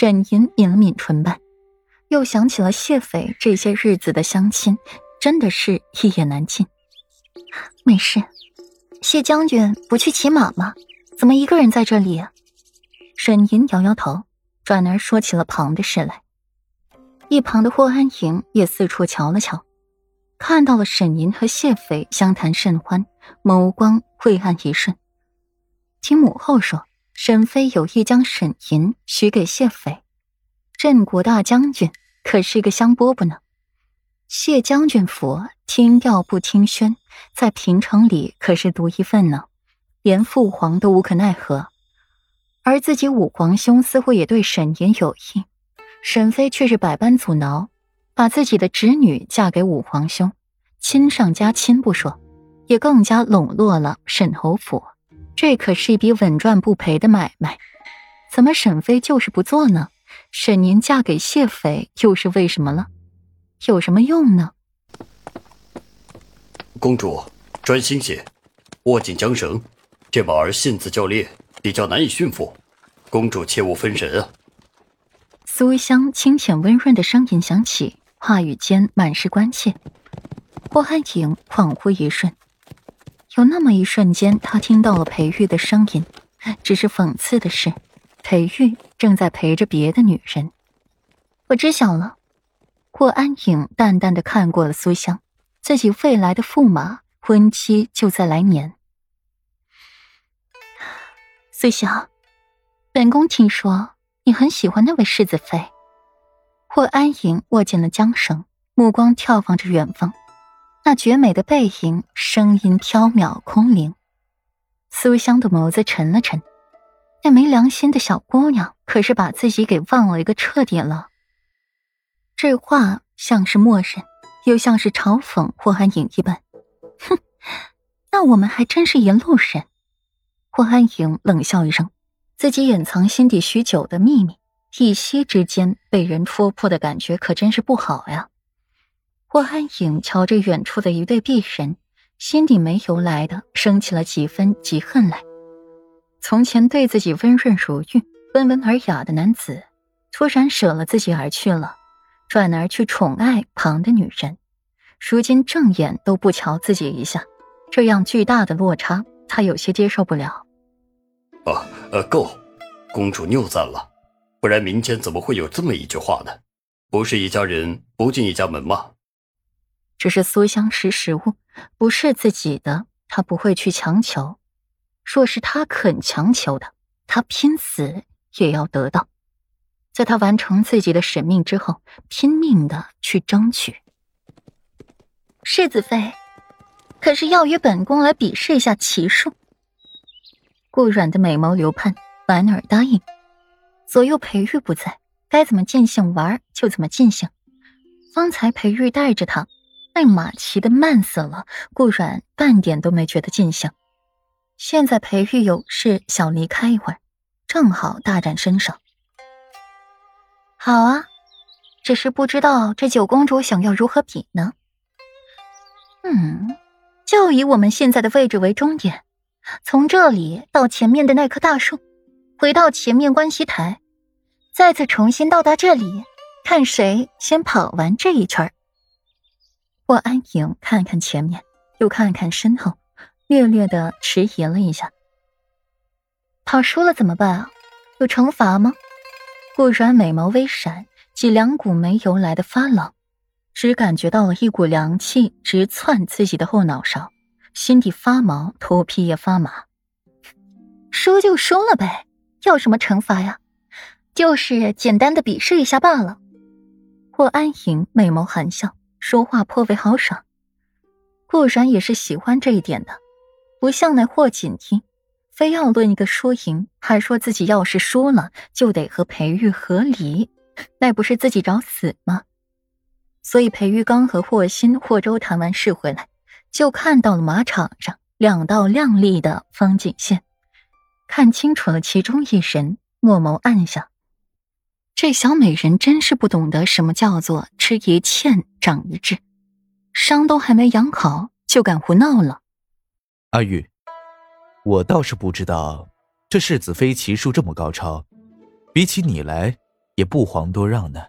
沈吟抿了抿唇瓣，又想起了谢斐这些日子的相亲，真的是一言难尽。没事，谢将军不去骑马吗？怎么一个人在这里？沈吟摇摇头，转而说起了旁的事来。一旁的霍安莹也四处瞧了瞧，看到了沈吟和谢斐相谈甚欢，眸光晦暗一瞬。听母后说。沈飞有意将沈吟许给谢斐，镇国大将军可是个香饽饽呢。谢将军府听调不听宣，在平城里可是独一份呢，连父皇都无可奈何。而自己五皇兄似乎也对沈吟有意，沈飞却是百般阻挠，把自己的侄女嫁给五皇兄，亲上加亲不说，也更加笼络了沈侯府。这可是一笔稳赚不赔的买卖，怎么沈飞就是不做呢？沈宁嫁给谢斐又是为什么了？有什么用呢？公主专心些，握紧缰绳，这宝儿性子较烈，比较难以驯服，公主切勿分神啊！苏香清浅温润的声音响起，话语间满是关切。霍汉影恍惚一瞬。有那么一瞬间，他听到了裴玉的声音。只是讽刺的是，裴玉正在陪着别的女人。我知晓了。霍安影淡淡的看过了苏香，自己未来的驸马婚期就在来年。苏香，本宫听说你很喜欢那位世子妃。霍安影握紧了缰绳，目光眺望着远方。那绝美的背影，声音飘渺空灵。苏香的眸子沉了沉，那没良心的小姑娘，可是把自己给忘了一个彻底了。这话像是默认，又像是嘲讽霍安影一般。哼，那我们还真是一路人。霍安影冷笑一声，自己隐藏心底许久的秘密，一夕之间被人戳破的感觉，可真是不好呀。霍安影瞧着远处的一对璧人，心底没由来的升起了几分嫉恨来。从前对自己温润如玉、温文尔雅的男子，突然舍了自己而去了，转而去宠爱旁的女人，如今正眼都不瞧自己一下，这样巨大的落差，他有些接受不了。啊，呃，够，公主谬赞了，不然民间怎么会有这么一句话呢？不是一家人，不进一家门吗？只是苏香识时务，不是自己的，他不会去强求；若是他肯强求的，他拼死也要得到。在他完成自己的使命之后，拼命的去争取。世子妃，可是要与本宫来比试一下骑术？顾软的美眸流盼，莞尔答应。左右裴玉不在，该怎么尽兴玩就怎么尽兴。方才裴玉带着他。那马骑的慢死了，顾阮半点都没觉得尽兴。现在裴玉有事想离开一会儿，正好大展身手。好啊，只是不知道这九公主想要如何比呢？嗯，就以我们现在的位置为终点，从这里到前面的那棵大树，回到前面观西台，再次重新到达这里，看谁先跑完这一圈儿。霍安影看看前面，又看看身后，略略的迟疑了一下。跑输了怎么办啊？有惩罚吗？顾然美眸微闪，几两股没由来的发冷，只感觉到了一股凉气直窜自己的后脑勺，心底发毛，头皮也发麻。输就输了呗，要什么惩罚呀？就是简单的比试一下罢了。霍安影美眸含笑。说话颇为豪爽，顾然也是喜欢这一点的，不像那霍锦衣，非要论一个输赢，还说自己要是输了就得和裴玉和离，那不是自己找死吗？所以裴玉刚和霍心、霍州谈完事回来，就看到了马场上两道亮丽的风景线，看清楚了其中一人，默眸暗想。这小美人真是不懂得什么叫做吃一堑长一智，伤都还没养好就敢胡闹了。阿玉，我倒是不知道这世子妃骑术这么高超，比起你来，也不遑多让呢。